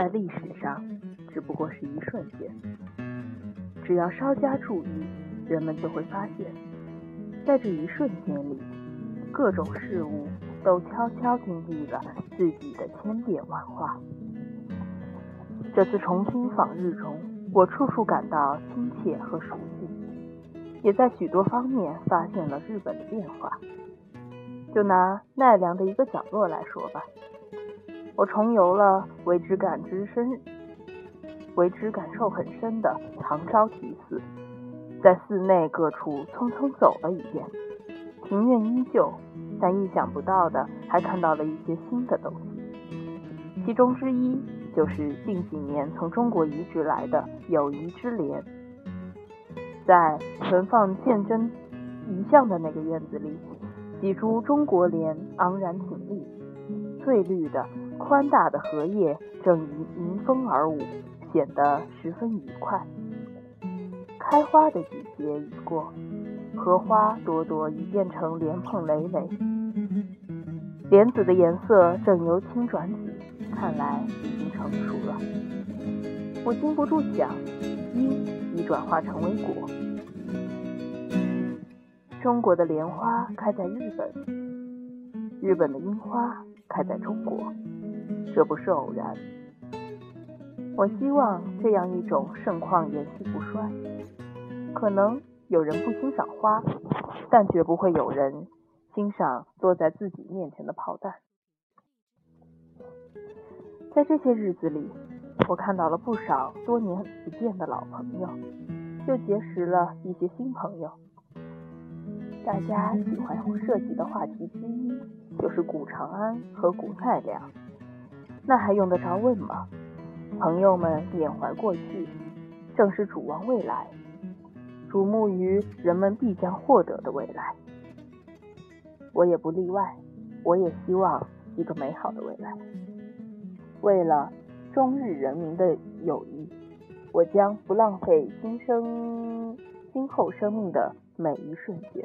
在历史上只不过是一瞬间。只要稍加注意，人们就会发现，在这一瞬间里，各种事物都悄悄经历了自己的千变万化。这次重新访日中，我处处感到亲切和熟悉，也在许多方面发现了日本的变化。就拿奈良的一个角落来说吧，我重游了为之感知深、为之感受很深的唐招提寺，在寺内各处匆匆走了一遍，庭院依旧，但意想不到的还看到了一些新的东西，其中之一就是近几年从中国移植来的友谊之莲，在存放鉴真遗像的那个院子里。几株中国莲昂然挺立，翠绿的、宽大的荷叶正迎风而舞，显得十分愉快。开花的季节已过，荷花朵朵已变成莲蓬累累，莲子的颜色正由青转紫，看来已经成熟了。我禁不住想，因已转化成为果。中国的莲花开在日本，日本的樱花开在中国，这不是偶然。我希望这样一种盛况延续不衰。可能有人不欣赏花，但绝不会有人欣赏落在自己面前的炮弹。在这些日子里，我看到了不少多年不见的老朋友，又结识了一些新朋友。大家喜欢涉及的话题之一就是古长安和古奈良，那还用得着问吗？朋友们缅怀过去，正是瞩望未来，瞩目于人们必将获得的未来。我也不例外，我也希望一个美好的未来。为了中日人民的友谊，我将不浪费今生今后生命的。每一瞬间。